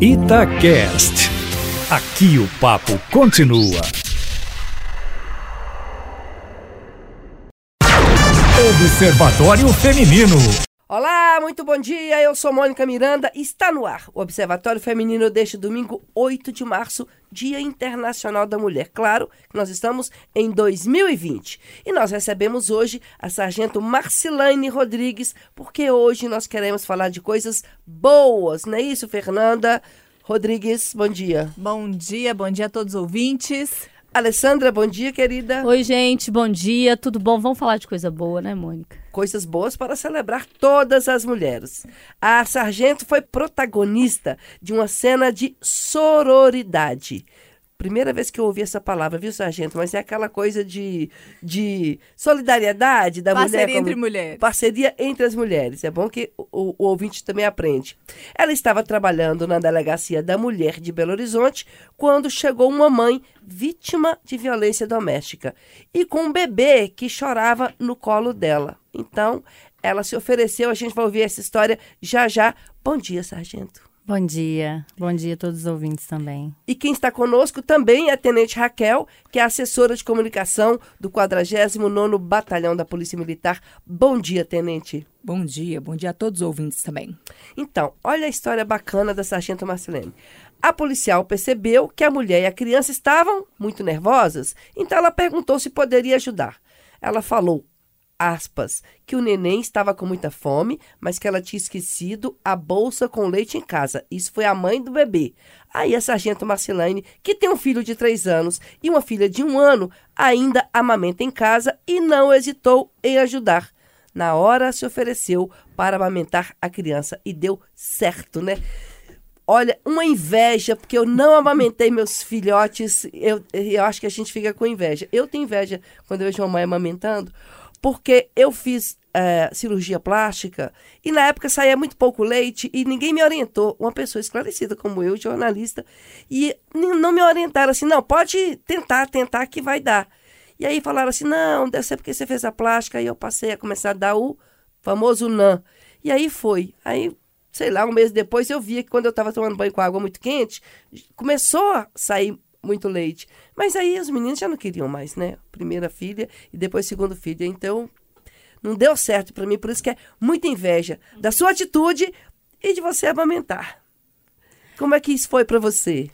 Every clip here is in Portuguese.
Itacast. Aqui o papo continua. Observatório Feminino. Olá, muito bom dia. Eu sou Mônica Miranda. Está no ar o Observatório Feminino deste domingo, 8 de março, Dia Internacional da Mulher. Claro que nós estamos em 2020 e nós recebemos hoje a sargento Marcilane Rodrigues, porque hoje nós queremos falar de coisas boas, não é isso, Fernanda? Rodrigues, bom dia. Bom dia, bom dia a todos os ouvintes. Alessandra, bom dia, querida. Oi, gente, bom dia, tudo bom? Vamos falar de coisa boa, né, Mônica? Coisas boas para celebrar todas as mulheres. A sargento foi protagonista de uma cena de sororidade. Primeira vez que eu ouvi essa palavra, viu, sargento? Mas é aquela coisa de, de solidariedade da Parceria mulher. entre mulheres. Parceria entre as mulheres. É bom que o, o ouvinte também aprende. Ela estava trabalhando na delegacia da mulher de Belo Horizonte quando chegou uma mãe vítima de violência doméstica e com um bebê que chorava no colo dela. Então, ela se ofereceu. A gente vai ouvir essa história já já. Bom dia, sargento. Bom dia. Bom dia a todos os ouvintes também. E quem está conosco também é a Tenente Raquel, que é assessora de comunicação do 49º Batalhão da Polícia Militar. Bom dia, Tenente. Bom dia, bom dia a todos os ouvintes também. Então, olha a história bacana da Sargento Marcelene. A policial percebeu que a mulher e a criança estavam muito nervosas, então ela perguntou se poderia ajudar. Ela falou aspas, que o neném estava com muita fome, mas que ela tinha esquecido a bolsa com leite em casa. Isso foi a mãe do bebê. Aí a sargento Marcelane, que tem um filho de três anos e uma filha de um ano, ainda amamenta em casa e não hesitou em ajudar. Na hora se ofereceu para amamentar a criança e deu certo, né? Olha, uma inveja, porque eu não amamentei meus filhotes. Eu, eu acho que a gente fica com inveja. Eu tenho inveja quando eu vejo uma mãe amamentando, porque eu fiz é, cirurgia plástica e na época saía muito pouco leite e ninguém me orientou. Uma pessoa esclarecida como eu, jornalista, e não me orientaram assim, não, pode tentar, tentar que vai dar. E aí falaram assim, não, deve ser porque você fez a plástica. Aí eu passei a começar a dar o famoso NAN. E aí foi. Aí, sei lá, um mês depois eu via que quando eu estava tomando banho com água muito quente, começou a sair muito leite. Mas aí os meninos já não queriam mais, né? Primeira filha e depois segundo filho. Então, não deu certo para mim, por isso que é muita inveja da sua atitude e de você amamentar. Como é que isso foi para você?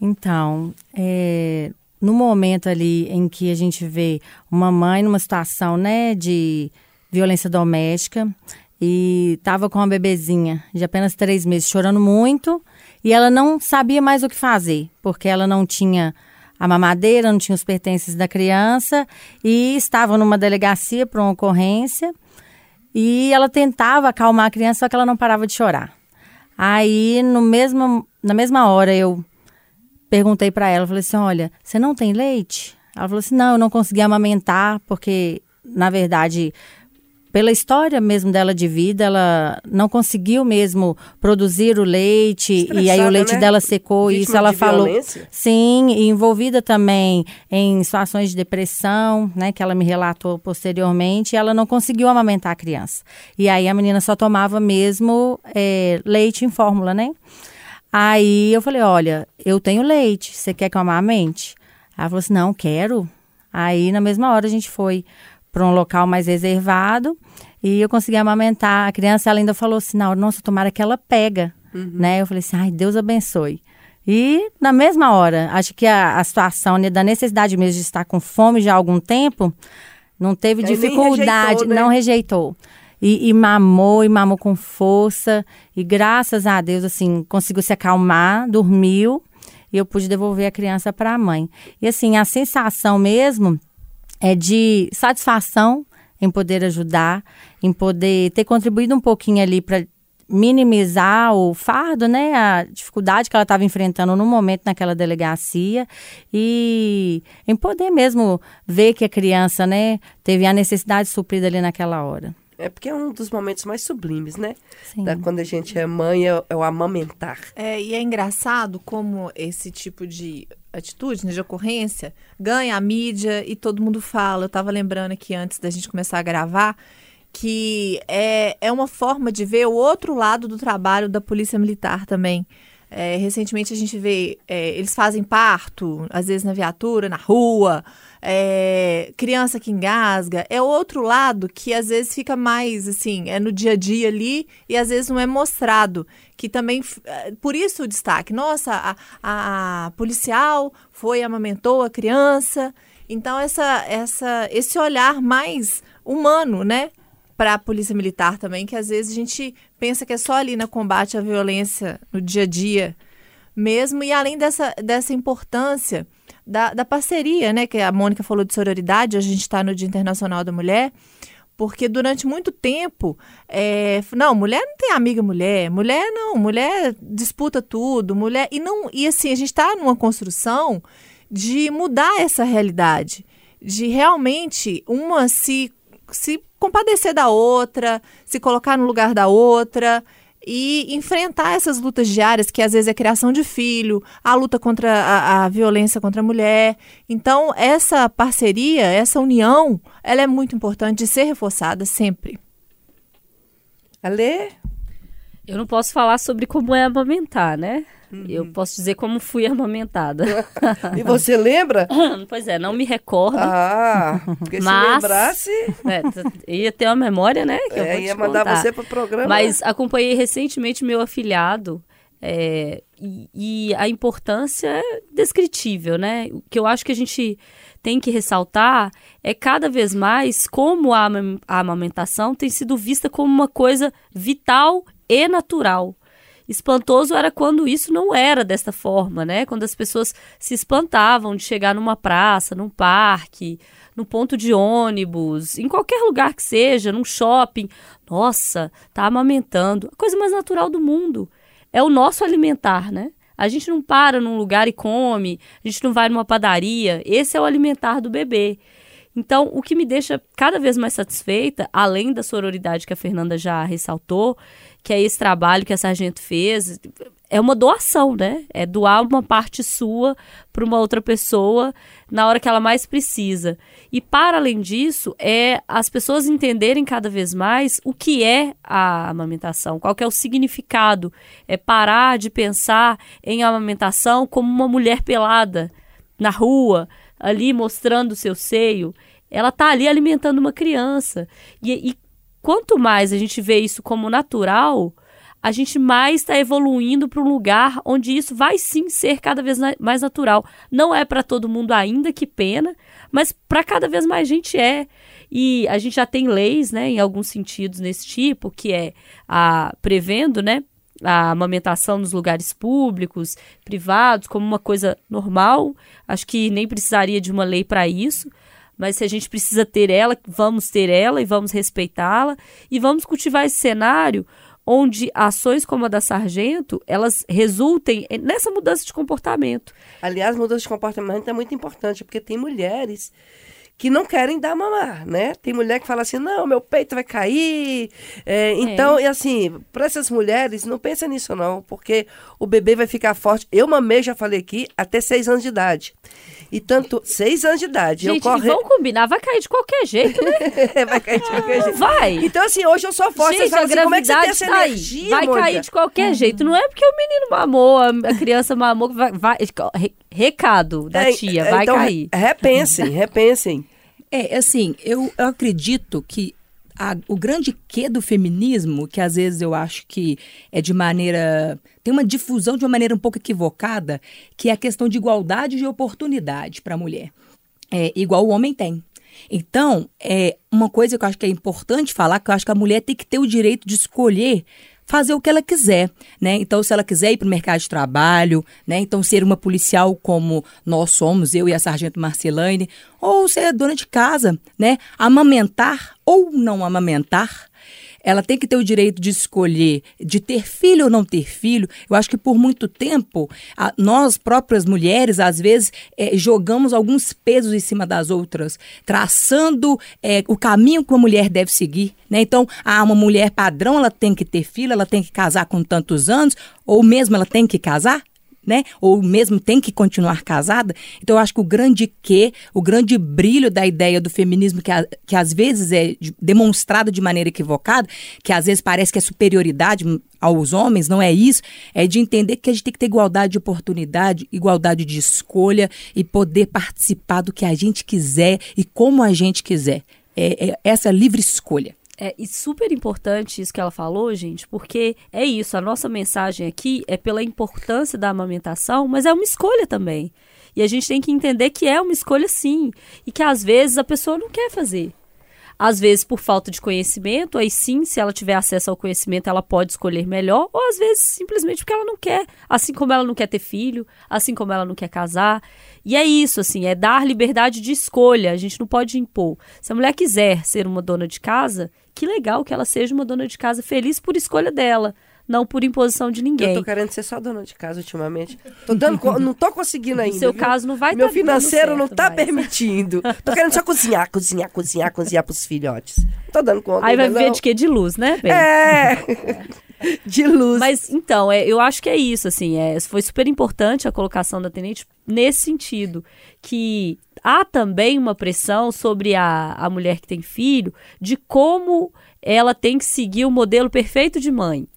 Então, é, no momento ali em que a gente vê uma mãe numa situação, né, de violência doméstica e estava com uma bebezinha de apenas três meses chorando muito e ela não sabia mais o que fazer, porque ela não tinha a mamadeira, não tinha os pertences da criança e estava numa delegacia para uma ocorrência e ela tentava acalmar a criança, só que ela não parava de chorar. Aí, no mesmo, na mesma hora, eu perguntei para ela, falei assim, olha, você não tem leite? Ela falou assim, não, eu não consegui amamentar, porque, na verdade, pela história mesmo dela de vida, ela não conseguiu mesmo produzir o leite e aí o leite né? dela secou e Vítima isso ela falou. violência? Sim, e envolvida também em situações de depressão, né, que ela me relatou posteriormente, e ela não conseguiu amamentar a criança. E aí a menina só tomava mesmo é, leite em fórmula, né? Aí eu falei, olha, eu tenho leite, você quer que eu amamente? Ela falou assim, não, quero. Aí na mesma hora a gente foi para um local mais reservado e eu consegui amamentar a criança. Ela ainda falou assim, não, nossa, tomara que ela pega, né? Eu falei assim, ai, Deus abençoe. E na mesma hora, acho que a, a situação né, da necessidade mesmo de estar com fome já há algum tempo, não teve Aí dificuldade, rejeitou, né? não rejeitou. E, e mamou, e mamou com força. E graças a Deus, assim, conseguiu se acalmar, dormiu. E eu pude devolver a criança para a mãe. E assim, a sensação mesmo é de satisfação em poder ajudar, em poder ter contribuído um pouquinho ali para minimizar o fardo, né, a dificuldade que ela estava enfrentando no momento naquela delegacia e em poder mesmo ver que a criança, né, teve a necessidade suprida ali naquela hora. É porque é um dos momentos mais sublimes, né? Sim. Da, quando a gente é mãe, é, é o amamentar. É, e é engraçado como esse tipo de atitude, né, de ocorrência, ganha a mídia e todo mundo fala. Eu estava lembrando aqui antes da gente começar a gravar que é, é uma forma de ver o outro lado do trabalho da Polícia Militar também. É, recentemente a gente vê, é, eles fazem parto, às vezes na viatura, na rua, é, criança que engasga. É outro lado que às vezes fica mais assim, é no dia a dia ali e às vezes não é mostrado. Que também, é, por isso o destaque. Nossa, a, a, a policial foi, amamentou a criança. Então, essa, essa, esse olhar mais humano, né? para a polícia militar também, que às vezes a gente pensa que é só ali no combate à violência no dia a dia mesmo, e além dessa, dessa importância da, da parceria, né, que a Mônica falou de sororidade, a gente está no Dia Internacional da Mulher, porque durante muito tempo, é, não, mulher não tem amiga mulher, mulher não, mulher disputa tudo, mulher, e não, e assim, a gente está numa construção de mudar essa realidade, de realmente uma se, se compadecer da outra, se colocar no lugar da outra e enfrentar essas lutas diárias, que às vezes é a criação de filho, a luta contra a, a, violência contra a mulher. Então, essa parceria, essa união, ela é muito importante de ser reforçada sempre. Alê? Eu não posso falar sobre como é amamentar, né? Uhum. Eu posso dizer como fui amamentada. e você lembra? pois é, não me recordo. Ah, porque mas, se lembrasse... É, ia ter uma memória, né? É, ia mandar contar. você para o programa. Mas acompanhei recentemente meu afilhado é, e, e, a importância é descritível, né? O que eu acho que a gente tem que ressaltar é cada vez mais como a, a amamentação tem sido vista como uma coisa vital e natural. Espantoso era quando isso não era desta forma, né? Quando as pessoas se espantavam de chegar numa praça, num parque, no ponto de ônibus, em qualquer lugar que seja, num shopping. Nossa, tá amamentando. A coisa mais natural do mundo. É o nosso alimentar, né? A gente não para num lugar e come, a gente não vai numa padaria. Esse é o alimentar do bebê. Então, o que me deixa cada vez mais satisfeita, além da sororidade que a Fernanda já ressaltou, que é esse trabalho que a Sargento fez, é uma doação, né? É doar uma parte sua para uma outra pessoa na hora que ela mais precisa. E para além disso, é as pessoas entenderem cada vez mais o que é a amamentação, qual é o significado. É parar de pensar em amamentação como uma mulher pelada na rua, ali mostrando o seu seio, ela está ali alimentando uma criança. E, e quanto mais a gente vê isso como natural, a gente mais está evoluindo para um lugar onde isso vai sim ser cada vez mais natural. Não é para todo mundo ainda, que pena, mas para cada vez mais gente é. E a gente já tem leis, né, em alguns sentidos nesse tipo, que é a prevendo, né, a amamentação nos lugares públicos, privados, como uma coisa normal. Acho que nem precisaria de uma lei para isso. Mas se a gente precisa ter ela, vamos ter ela e vamos respeitá-la. E vamos cultivar esse cenário onde ações como a da Sargento, elas resultem nessa mudança de comportamento. Aliás, mudança de comportamento é muito importante, porque tem mulheres que não querem dar mamar, né? Tem mulher que fala assim, não, meu peito vai cair. É, então, é. e assim, para essas mulheres, não pensa nisso não, porque o bebê vai ficar forte. Eu mamei, já falei aqui, até seis anos de idade. E tanto, seis anos de idade. Gente, eu corre... vamos combinar, vai cair de qualquer jeito, né? vai cair de qualquer jeito. Vai. Então, assim, hoje eu sou forte. Gente, a assim, como é que você tem essa tá energia, Vai Mônica? cair de qualquer jeito. Não é porque o menino mamou, a criança mamou, vai, vai recado da É, tia, é, vai então, cair. Repensem, repensem. É, assim, eu, eu acredito que a- o grande quê do feminismo, que às vezes eu acho que é de maneira. tem uma difusão de uma maneira um pouco equivocada, que é a questão de igualdade de oportunidade para a mulher. É, igual o homem tem. Então, é uma coisa que eu acho que é importante falar, que eu acho que a mulher tem que ter o direito de escolher fazer o que ela quiser, né? Então, se ela quiser ir para o mercado de trabalho, né? Então, ser uma policial como nós somos, eu e a sargento Marcelane, ou ser dona de casa, né? Amamentar ou não amamentar, ela tem que ter o direito de escolher de ter filho ou não ter filho. Eu acho que por muito tempo, a- nós próprias mulheres, às vezes, eh, jogamos alguns pesos em cima das outras, traçando eh, o caminho que uma mulher deve seguir. Né? Então, ah, uma mulher padrão, ela tem que ter filho, ela tem que casar com tantos anos, ou mesmo ela tem que casar. Né? Ou mesmo tem que continuar casada. Então, eu acho que o grande que, o grande brilho da ideia do feminismo, que, a, que às vezes é demonstrado de maneira equivocada, que às vezes parece que é superioridade aos homens, não é isso, é de entender que a gente tem que ter igualdade de oportunidade, igualdade de escolha e poder participar do que a gente quiser e como a gente quiser. É, é essa livre escolha. É e super importante isso que ela falou, gente, porque é isso, a nossa mensagem aqui é pela importância da amamentação, mas é uma escolha também. E a gente tem que entender que é uma escolha sim, e que às vezes a pessoa não quer fazer. Às vezes por falta de conhecimento, aí sim, se ela tiver acesso ao conhecimento, ela pode escolher melhor, ou às vezes simplesmente porque ela não quer, assim como ela não quer ter filho, assim como ela não quer casar. E é isso, assim, é dar liberdade de escolha, a gente não pode impor. Se a mulher quiser ser uma dona de casa, que legal que ela seja uma dona de casa feliz por escolha dela não por imposição de ninguém. Eu tô querendo ser só dona de casa ultimamente. Tô dando, não tô conseguindo ainda. No seu viu? caso não vai Meu tá financeiro dando não certo tá permitindo. Tô querendo só cozinhar, cozinhar, cozinhar, cozinhar pros filhotes. Não tô dando conta. Aí vai viver não. de quê? De luz, né, Bem? É. De luz. Mas então, é, eu acho que é isso, assim, é, foi super importante a colocação da tenente nesse sentido, que há também uma pressão sobre a, a mulher que tem filho de como ela tem que seguir o modelo perfeito de mãe.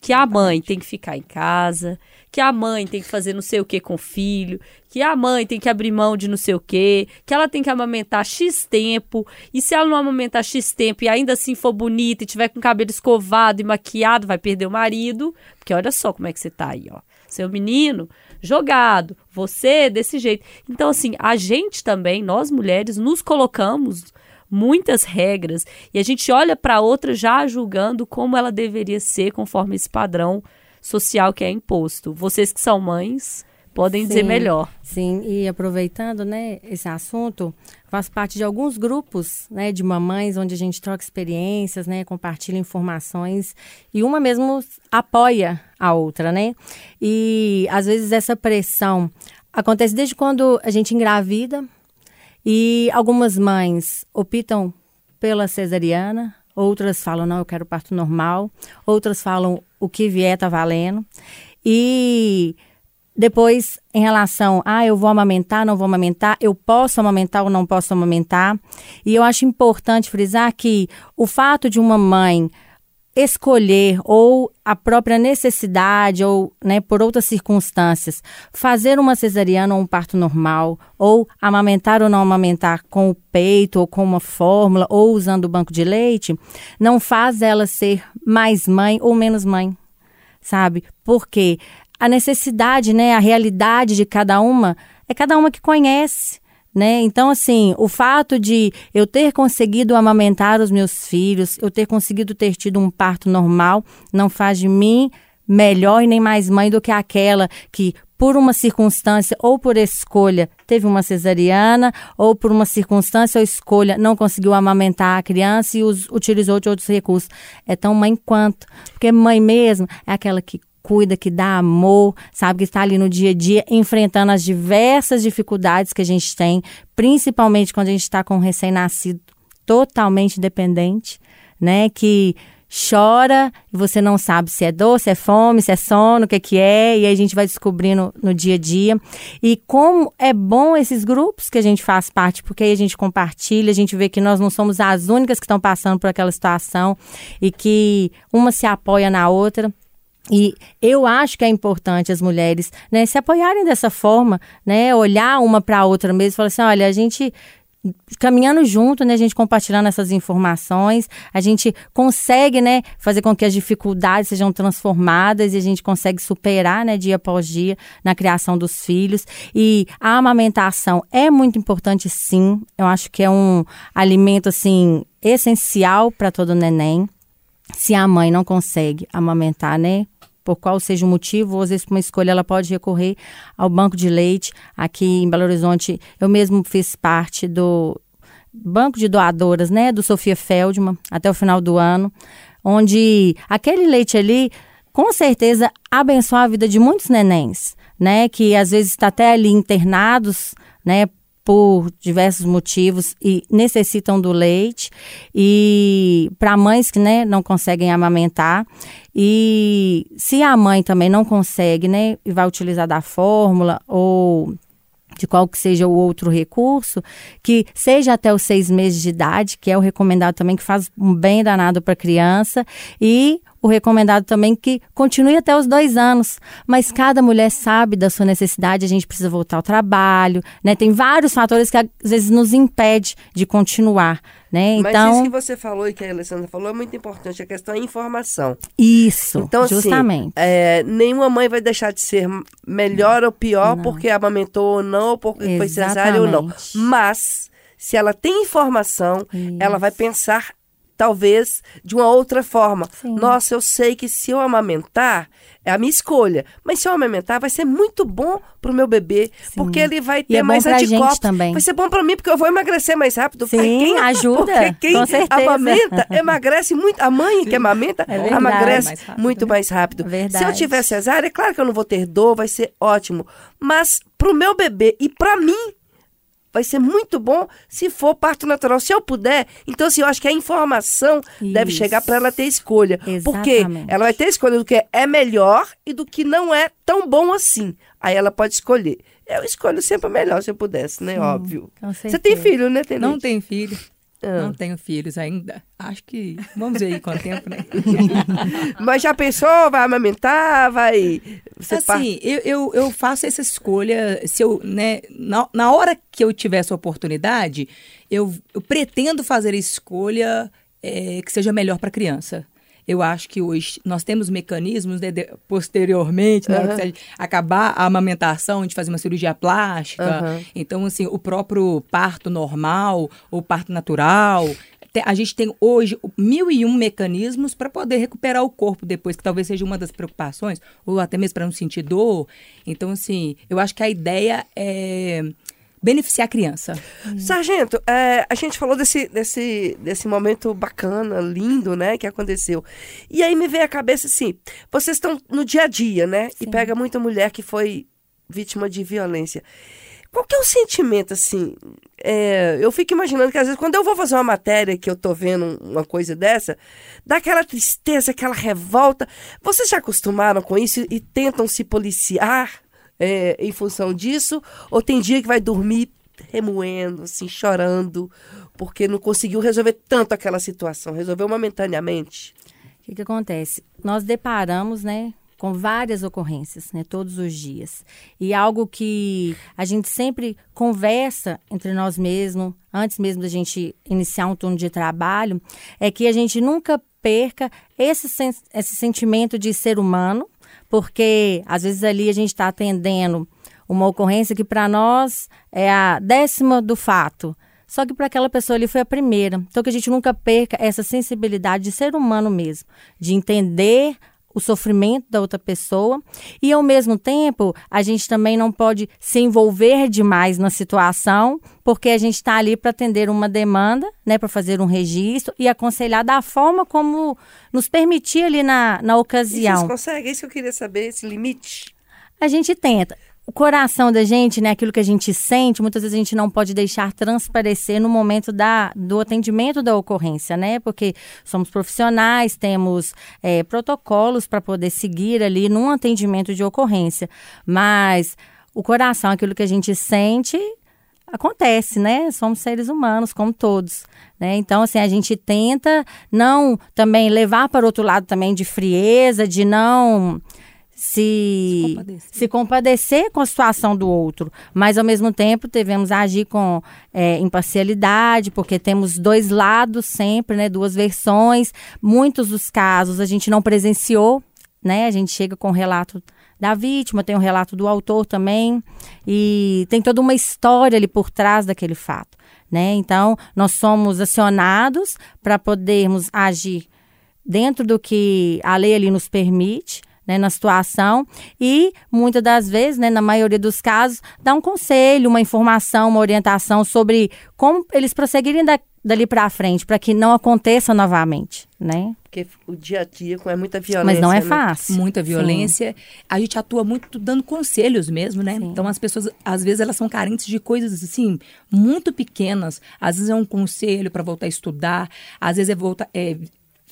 Que a mãe tem que ficar em casa, que a mãe tem que fazer não sei o que com o filho, que a mãe tem que abrir mão de não sei o que, que ela tem que amamentar X tempo, e se ela não amamentar X tempo e ainda assim for bonita e tiver com o cabelo escovado e maquiado, vai perder o marido, porque olha só como é que você tá aí, ó. Seu menino jogado, você desse jeito. Então, assim, a gente também, nós mulheres, nos colocamos muitas regras e a gente olha para outra já julgando como ela deveria ser conforme esse padrão social que é imposto. Vocês que são mães podem dizer Sim, melhor. Sim, e aproveitando, né, esse assunto, faço parte de alguns grupos, né, de mamães onde a gente troca experiências, né, compartilha informações e uma mesmo apoia a outra, né? E às vezes essa pressão acontece desde quando a gente engravida e algumas mães optam pela cesariana, outras falam não, eu quero parto normal, outras falam o que vier tá valendo. E depois, em relação, ah, eu vou amamentar, não vou amamentar, eu posso amamentar ou não posso amamentar. E eu acho importante frisar que o fato de uma mãe escolher ou a própria necessidade ou, né, por outras circunstâncias, fazer uma cesariana ou um parto normal, ou amamentar ou não amamentar com o peito ou com uma fórmula ou usando o banco de leite, não faz ela ser mais mãe ou menos mãe, sabe? Porque a necessidade, né, a realidade de cada uma é cada uma que conhece. Né? Então, assim, o fato de eu ter conseguido amamentar os meus filhos, eu ter conseguido ter tido um parto normal, não faz de mim melhor e nem mais mãe do que aquela que, por uma circunstância ou por escolha, teve uma cesariana, ou por uma circunstância ou escolha, não conseguiu amamentar a criança e utilizou de outros recursos. É tão mãe quanto. Porque mãe mesmo é aquela que cuida, que dá amor, sabe, que está ali no dia a dia, enfrentando as diversas dificuldades que a gente tem, principalmente quando a gente está com um recém-nascido totalmente dependente, né? Que chora e você não sabe se é dor, se é fome, se é sono, o que, que é, e aí a gente vai descobrindo no dia a dia. E como é bom esses grupos que a gente faz parte, porque aí a gente compartilha, a gente vê que nós não somos as únicas que estão passando por aquela situação e que uma se apoia na outra. E eu acho que é importante as mulheres né, se apoiarem dessa forma, né, olhar uma para a outra mesmo e falar assim: olha, a gente caminhando junto, né, a gente compartilhando essas informações, a gente consegue, né, fazer com que as dificuldades sejam transformadas e a gente consegue superar, né, dia após dia na criação dos filhos. E a amamentação é muito importante, sim. Eu acho que é um alimento assim essencial para todo neném. Se a mãe não consegue amamentar, né, por qual seja o motivo, ou às vezes por uma escolha, ela pode recorrer ao banco de leite. Aqui em Belo Horizonte, eu mesmo fiz parte do banco de doadoras, né, do Sofia Feldman, até o final do ano, onde aquele leite ali, com certeza, abençoa a vida de muitos nenéns, né, que às vezes está até ali internados, né, por diversos motivos e necessitam do leite. E para mães que né, não conseguem amamentar. E se a mãe também não consegue né e vai utilizar da fórmula ou de qual que seja o outro recurso, que seja até os seis meses de idade, que é o recomendado também, que faz um bem danado para a criança, e o recomendado também que continue até os dois anos. Mas cada mulher sabe da sua necessidade, a gente precisa voltar ao trabalho, né? Tem vários fatores que às vezes nos impede de continuar. Né? Mas Então, isso que você falou e que a Alessandra falou é muito importante, a questão é informação. isso, Então, assim, justamente. é, nenhuma mãe vai deixar de ser melhor ou pior porque amamentou ou não, ou porque foi cesárea ou não. Exatamente. Mas, se ela tem informação, Isso. ela vai pensar, talvez, de uma outra forma. Sim. Nossa, eu sei que se eu amamentar, é a minha escolha. Mas se eu amamentar, vai ser muito bom pro meu bebê, Sim. porque ele vai ter é mais anticorpos. também. Vai ser bom pra mim, porque eu vou emagrecer mais rápido. Sim, quem- ajuda, Porque quem com certeza. amamenta, emagrece muito. A mãe que amamenta, É verdade. emagrece Mais rápido, muito né? mais rápido. Verdade. Se eu tiver cesárea, é claro que eu não vou ter dor, vai ser ótimo. Mas pro meu bebê e pra mim, vai ser muito bom se for parto natural. Se eu puder, então assim, eu acho que a informação deve Isso. chegar para ela ter escolha. Porque Exatamente. ela vai ter escolha do que é melhor e do que não é tão bom assim. Aí ela pode escolher. Eu escolho sempre o melhor se eu pudesse, né? Óbvio. com Você tem filho, né, Tenente? Não tenho filho. Ah. Não tenho filhos ainda. Acho que. Vamos ver aí com o tempo, né? Mas já pensou? Vai amamentar? Vai. Você par- assim, eu, eu, eu faço essa escolha, se eu, né, na, na hora que eu tiver essa oportunidade, eu, eu pretendo fazer a escolha é, que seja melhor para a criança. Eu acho que hoje nós temos mecanismos, né, de- posteriormente, na hora que acabar a amamentação, de fazer uma cirurgia plástica. Aham. Então, assim, o próprio parto normal ou parto natural. A gente tem hoje mil e um mecanismos para poder recuperar o corpo depois, que talvez seja uma das preocupações, ou até mesmo para não sentir dor. Então, assim, eu acho que a ideia é beneficiar a criança. Sargento, é, a gente falou desse, desse, desse momento bacana, lindo, né, que aconteceu. E aí me veio à cabeça assim, vocês estão no dia a dia, né? E pega muita mulher que foi vítima de violência. Qual que é o sentimento, assim? É, eu fico imaginando que às vezes, quando eu vou fazer uma matéria que eu tô vendo uma coisa dessa, dá aquela tristeza, aquela revolta. Vocês já acostumaram com isso e tentam se policiar é, em função disso? Ou tem dia que vai dormir remoendo, assim, chorando, porque não conseguiu resolver tanto aquela situação, resolveu momentaneamente? O que, que acontece? Nós deparamos, né, com várias ocorrências, né, todos os dias. E algo que a gente sempre conversa entre nós mesmos, antes mesmo da gente iniciar um turno de trabalho, é que a gente nunca perca esse, sen esse sentimento de ser humano, porque às vezes ali a gente está atendendo uma ocorrência que para nós é a décima do fato. Só que para aquela pessoa ali foi a primeira. Então que a gente nunca perca essa sensibilidade de ser humano mesmo, de entender o sofrimento da outra pessoa e ao mesmo tempo a gente também não pode se envolver demais na situação porque a gente está ali para atender uma demanda, né, para fazer um registro e aconselhar da forma como nos permitir ali na, na E ocasião. vocês conseguem? É isso que eu queria saber, esse limite. A gente tenta. O coração da gente, né, aquilo que a gente sente, muitas vezes a gente não pode deixar transparecer no momento da, do atendimento da ocorrência, né? Porque somos profissionais, temos é, protocolos para poder seguir ali num atendimento de ocorrência. Mas o coração, aquilo que a gente sente, acontece, né? Somos seres humanos, como todos, né? Então, assim, a gente tenta não também levar para outro lado também de frieza, de não se, Se compadecer. se compadecer com a situação do outro, mas ao mesmo tempo devemos agir com é, imparcialidade, porque temos dois lados sempre, né? Duas versões. Muitos dos casos a gente não presenciou, né? A gente chega com o relato da vítima, tem o relato do autor também, e tem toda uma história ali por trás daquele fato, né? Então, nós somos acionados para podermos agir dentro do que a lei ali nos permite, né, na situação e muitas das vezes, né, na maioria dos casos, dá um conselho, uma informação, uma orientação sobre como eles prosseguirem da, dali para frente, para que não aconteça novamente, né? Porque o dia a dia com é muita violência. Mas não é né? fácil. Muita violência. A gente atua muito dando conselhos mesmo, né? Sim. Então as pessoas, às vezes, elas são carentes de coisas assim, muito pequenas. Às vezes é um conselho para voltar a estudar, às vezes é voltar. É,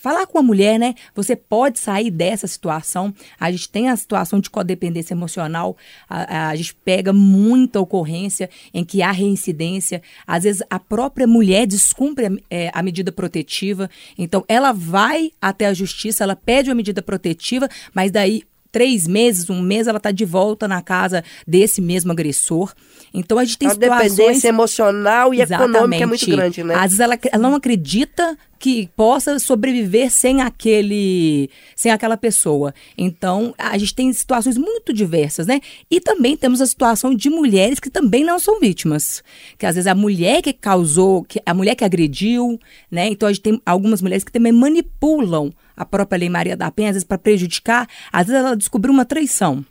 Falar com a mulher, né? Você pode sair dessa situação. A gente tem a situação de codependência emocional. A, a- a gente pega muita ocorrência em que há reincidência. Às vezes a própria mulher descumpre é, a medida protetiva. Então ela vai até a justiça, ela pede uma medida protetiva, mas daí três meses, um mês, ela está de volta na casa desse mesmo agressor. Então a gente tem A situações dependência emocional e econômica é muito Exatamente. grande, né? Às vezes ela, ela não acredita que possa sobreviver sem aquele, sem aquela pessoa. Então, a gente tem situações muito diversas, né? E também temos a situação de mulheres que também não são vítimas. Que às vezes a mulher que causou, que, a mulher que agrediu, né? Então a gente tem algumas mulheres que também manipulam a própria Lei Maria da Penha, às vezes para prejudicar, às vezes ela descobriu uma traição.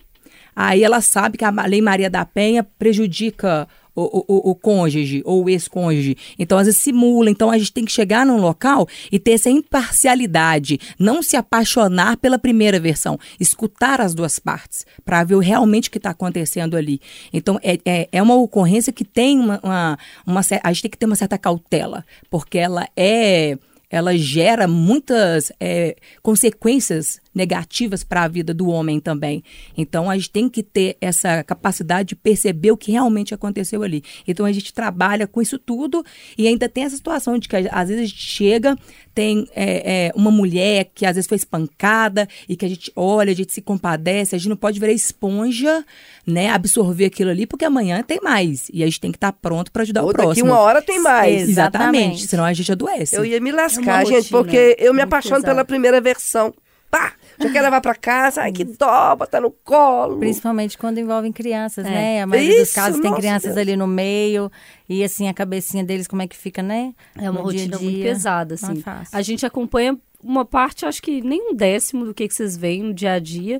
Aí ela sabe que a Lei Maria da Penha prejudica o, o, o- cônjuge ou o ex-cônjuge. Então, às vezes simula. Então, a gente tem que chegar num local e ter essa imparcialidade. Não se apaixonar pela primeira versão. Escutar as duas partes para ver realmente o que está acontecendo ali. Então, é, é, é uma ocorrência que tem uma, uma, uma A gente tem que ter uma certa cautela, porque ela é ela gera muitas é, consequências negativas para a vida do homem também. Então a gente tem que ter essa capacidade de perceber o que realmente aconteceu ali. Então a gente trabalha com isso tudo e ainda tem essa situação de que às vezes a gente chega, tem é, é, uma mulher que às vezes foi espancada e que a gente olha, a gente se compadece, a gente não pode virar esponja, né, absorver aquilo ali, porque amanhã tem mais e a gente tem que estar pronto para ajudar Ou o daqui próximo. uma hora tem mais. Exatamente, Exatamente. senão a gente adoece. Eu ia me lascar, É gente, rotina porque eu me apaixono pela primeira versão. Pá! Já quero levar pra casa, ai que dó, botar no colo. Principalmente quando envolvem crianças, É. né? A maioria dos Isso, casos tem crianças Deus. ali no meio. E assim, a cabecinha deles, como é que fica, né? É uma No dia a rotina muito dia. pesada, Não é assim. fácil. a gente acompanha uma parte, acho que nem um décimo do que, que vocês veem no dia a dia.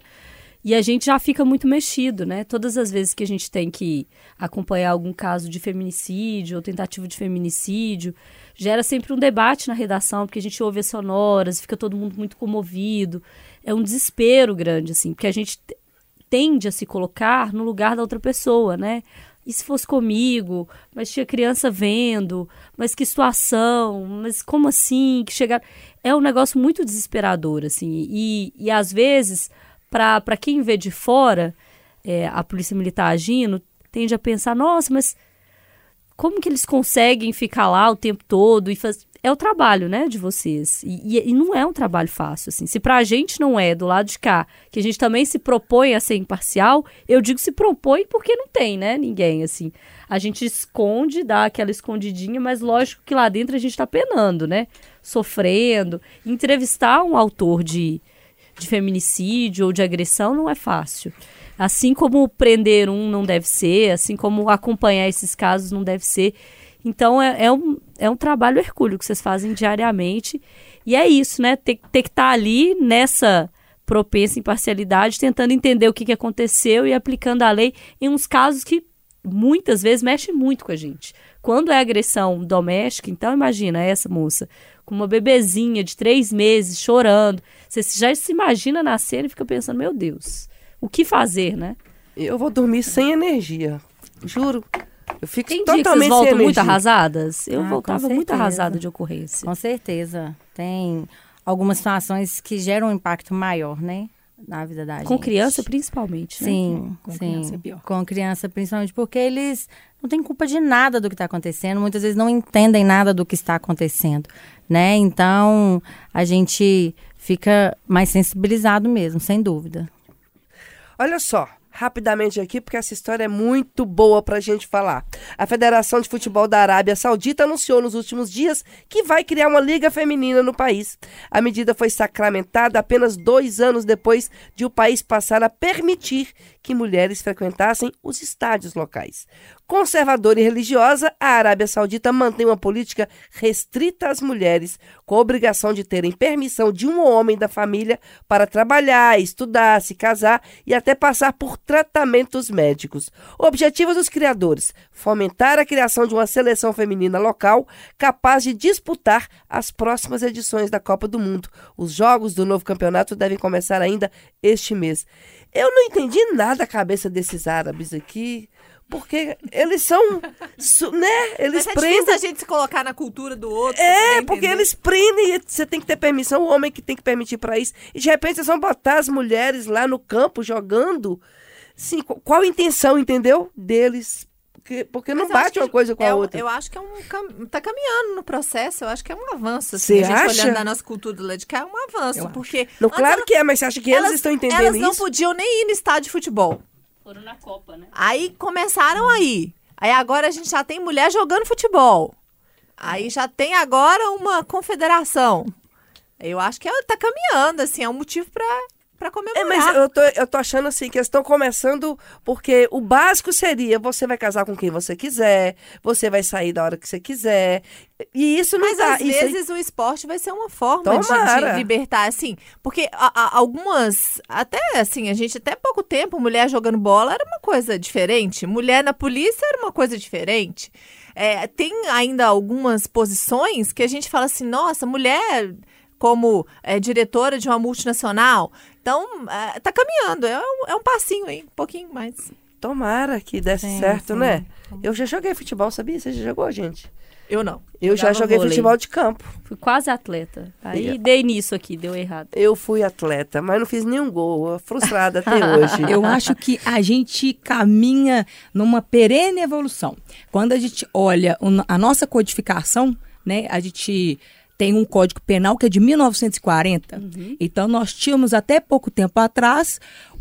E a gente já fica muito mexido, né? Todas as vezes que a gente tem que acompanhar algum caso de feminicídio ou tentativa de feminicídio, gera sempre um debate na redação, porque a gente ouve as sonoras, fica todo mundo muito comovido. É um desespero grande, assim, porque a gente tende a se colocar no lugar da outra pessoa, né? E se fosse comigo? Mas tinha criança vendo, mas que situação, mas como assim? Que chegar É um negócio muito desesperador, assim. E, e às vezes, para quem vê de fora é, a polícia militar agindo, tende a pensar, nossa, mas como que eles conseguem ficar lá o tempo todo e fazer. É o trabalho, né, de vocês. E, e- e não é um trabalho fácil, assim. Se pra gente não é, do lado de cá, que a gente também se propõe a ser imparcial, eu digo se propõe porque não tem, né, ninguém, assim. A gente esconde, dá aquela escondidinha, mas lógico que lá dentro a gente tá penando, né? Sofrendo. Entrevistar um autor de, de feminicídio ou de agressão não é fácil. Assim como prender um não deve ser, assim como acompanhar esses casos não deve ser. Então é, é um, é um trabalho hercúleo que vocês fazem diariamente. E é isso, né? Ter, ter que estar ali nessa propensa imparcialidade, tentando entender o que, que aconteceu e aplicando a lei em uns casos que muitas vezes mexem muito com a gente. Quando é agressão doméstica, então imagina essa moça com uma bebezinha de três meses chorando. Você já se imagina na cena e fica pensando, meu Deus, o que fazer, né? Eu vou dormir sem energia. Juro. Eu fico Tem dia que vocês totalmente sem voltam muito arrasadas? Eu Ah, com voltava muito arrasada de ocorrência. Com certeza. Tem algumas situações que geram um impacto maior, né? Na vida da gente. Com criança, principalmente, né? Sim, Com sim. criança é pior. Com criança, principalmente porque eles não têm culpa de nada do que está acontecendo, muitas vezes não entendem nada do que está acontecendo, né? Então, a gente fica mais sensibilizado mesmo, sem dúvida. Olha só, rapidamente aqui, porque essa história é muito boa pra gente falar. A Federação de Futebol da Arábia Saudita anunciou nos últimos dias que vai criar uma liga feminina no país. A medida foi sacramentada apenas dois anos depois de o país passar a permitir que mulheres frequentassem os estádios locais. Conservadora e religiosa, a Arábia Saudita mantém uma política restrita às mulheres, com a obrigação de terem permissão de um homem da família para trabalhar, estudar, se casar e até passar por tratamentos médicos. Objetivo dos criadores: fomentar a criação de uma seleção feminina local capaz de disputar as próximas edições da Copa do Mundo. Os jogos do novo campeonato devem começar ainda este mês. Eu não entendi nada a cabeça desses árabes aqui. Porque eles são, né? Eles Mas é prendem difícil a gente se colocar na cultura do outro. é, porque eles prendem e você tem que ter permissão, o homem que tem que permitir pra isso. E de repente vocês vão botar as mulheres lá no campo jogando. Sim, qu- qual a intenção, entendeu? Deles. Porque, porque não Mas acho bate que uma coisa com é a um- outra. Eu acho que é um tá caminhando no processo, eu acho que é um avanço. Assim, Você a gente acha? olhando da nossa cultura do de cá, é um avanço. Eu porque Não, claro ela- que é, mas você acha que eles estão entendendo elas não isso? podiam nem ir no estádio de futebol. Foram na Copa, né? Aí começaram aí. Aí agora a gente já tem mulher jogando futebol. Aí já tem agora uma confederação. Eu acho que é- tá caminhando, assim, é um motivo pra, pra É, comemorar. mas eu tô, eu tô achando assim que eles estão começando porque o básico seria você vai casar com quem você quiser, você vai sair da hora que você quiser. E isso não Mas dá. às isso aí- vezes o esporte vai ser uma forma de- de, libertar, assim. Porque a- a- algumas, até assim, a gente até pouco tempo, mulher jogando bola era uma coisa diferente. Mulher na polícia era uma coisa diferente. É, tem ainda algumas posições que a gente fala assim, nossa, mulher como é, diretora de uma multinacional. Então, é, tá caminhando. É um, é um passinho aí, um pouquinho mais. Tomara que desse Sim, certo, sim. né? Eu já joguei futebol, sabia? Você já jogou, gente? Eu não. Eu já joguei vôlei. futebol de campo. Fui quase atleta. Aí dei nisso aqui, deu errado. Eu fui atleta, mas não fiz nenhum gol. Frustrada até hoje. Eu acho que a gente caminha numa perene evolução. Quando a gente olha a nossa codificação, né, a gente tem um código penal que é de 1940. Então nós tínhamos até pouco tempo atrás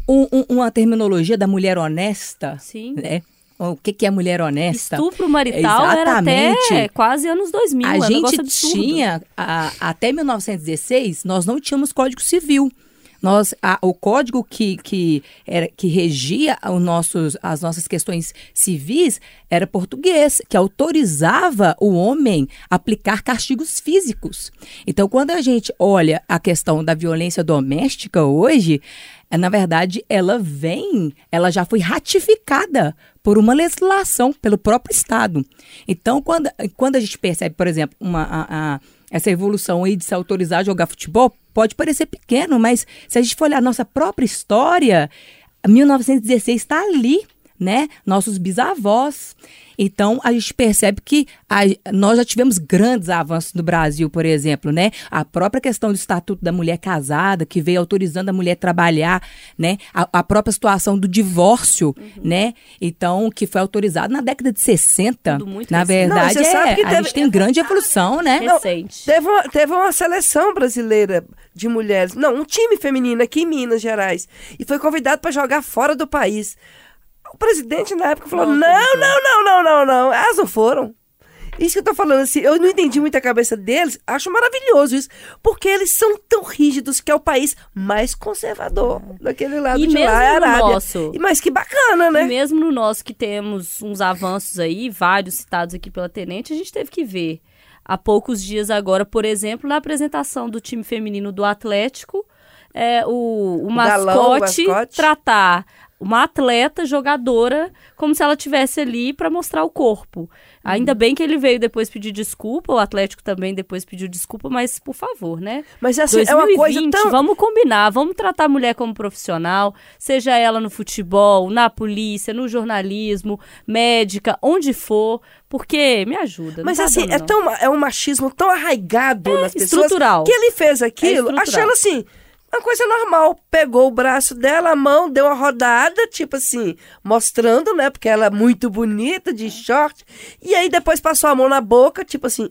um- um- uma terminologia da mulher honesta, Sim. né? O que, que é mulher honesta? Estupro marital era até Exatamente. quase anos 2000. A um gente tinha, a- até 1916, nós não tínhamos Código Civil. Nós, a- o código que, que, era, que regia os nossos, as nossas questões civis era português, que autorizava o homem a aplicar castigos físicos. Então, quando a gente olha a questão da violência doméstica hoje, é, na verdade, ela vem, ela já foi ratificada por uma legislação, pelo próprio Estado. Então, quando, quando a gente percebe, por exemplo, uma, a- a- essa evolução aí de se autorizar a jogar futebol, pode parecer pequeno, mas se a gente for olhar a nossa própria história, 1916 está ali, né? Nossos bisavós. Então, a gente percebe que a- nós já tivemos grandes avanços no Brasil, por exemplo, né? A própria questão do Estatuto da Mulher Casada, que veio autorizando a mulher a trabalhar, né? A, a própria situação do divórcio, né? Então, que foi autorizado na década de 60. Tudo muito na recente. Não, verdade, você sabe é, que a teve- gente tem grande evolução, né? Recente. Teve uma, teve uma seleção brasileira de mulheres, não, um time feminino aqui em Minas Gerais, e foi convidado para jogar fora do país. O presidente na época falou: não, não, não, não, não, não, elas não foram. Isso que eu tô falando, assim, eu não entendi muito a cabeça deles, acho maravilhoso isso, porque eles são tão rígidos que é o país mais conservador daquele lado E de mesmo lá, é a no Arábia. nosso- E, mas que bacana, E né? mesmo no nosso que temos uns avanços aí, vários citados aqui pela Tenente, a gente teve que ver há poucos dias agora, por exemplo, na apresentação do time feminino do Atlético, é, o, o, galão, o mascote, mascote. tratar uma atleta jogadora como se ela tivesse ali para mostrar o corpo. Ainda Uhum. bem que ele veio depois pedir desculpa, o Atlético também depois pediu desculpa, mas por favor, né? Mas assim, é uma coisa 2020, tão. vamos combinar, vamos tratar a mulher como profissional, seja ela no futebol, na polícia, no jornalismo, médica, onde for, porque me ajuda. Mas tá assim, dando, é, tão, é um machismo tão arraigado nas pessoas estrutural. que ele fez aquilo É achando assim, uma coisa normal. Pegou o braço dela, a mão, deu uma rodada, tipo assim, mostrando, né? Porque ela é muito bonita, de short. E aí depois passou a mão na boca, tipo assim,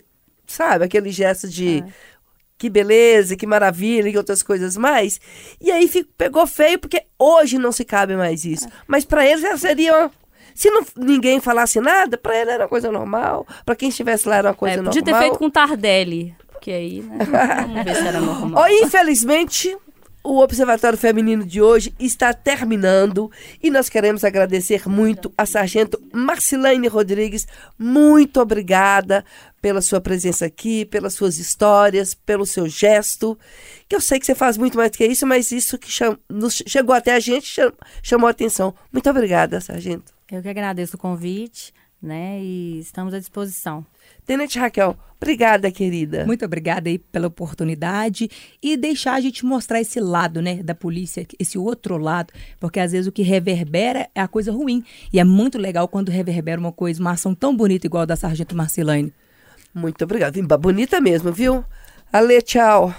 sabe? Aquele gesto de. É. Que beleza, que maravilha e outras coisas mais. E aí fi- pegou feio, porque hoje não se cabe mais isso. Mas pra eles já seria. uma- Se não, ninguém falasse nada, pra ele era uma coisa normal. Pra quem estivesse lá era uma coisa É, normal. podia ter feito com Tardelli, porque aí, né? Vamos ver se era normal. Ó, infelizmente, o Observatório Feminino de hoje está terminando e nós queremos agradecer muito a Sargento Marcilaine Rodrigues. Muito obrigada pela sua presença aqui, pelas suas histórias, pelo seu gesto. Que eu sei que você faz muito mais do que isso, mas isso que cham, nos, chegou até a gente cham, chamou a atenção. Muito obrigada, Sargento. Eu que agradeço o convite, né? E estamos à disposição. Tenente Raquel, obrigada, querida. Muito obrigada aí pela oportunidade e deixar a gente mostrar esse lado, né, da polícia, esse outro lado, porque às vezes o que reverbera é a coisa ruim. E é muito legal quando reverbera uma coisa, uma ação tão bonita igual a da Sargento Marcelane. Muito obrigada. Bonita mesmo, viu? Ale, tchau.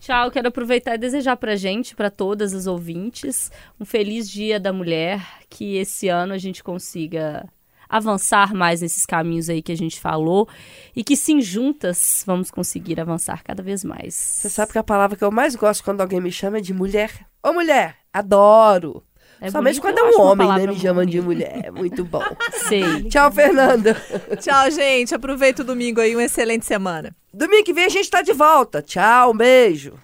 Tchau, quero aproveitar e desejar pra gente, para todas as ouvintes, um feliz Dia da Mulher, que esse ano a gente consiga avançar mais nesses caminhos aí que a gente falou e que sim, juntas vamos conseguir avançar cada vez mais. Você sabe que a palavra que eu mais gosto quando alguém me chama é de mulher. Ô mulher, adoro. É Somente quando é um homem, né, me chamam de mulher. É muito bom. Sei. Tchau, Fernanda. Tchau, gente. Aproveita o domingo aí, uma excelente semana. Domingo que vem a gente tá de volta. Tchau, um beijo.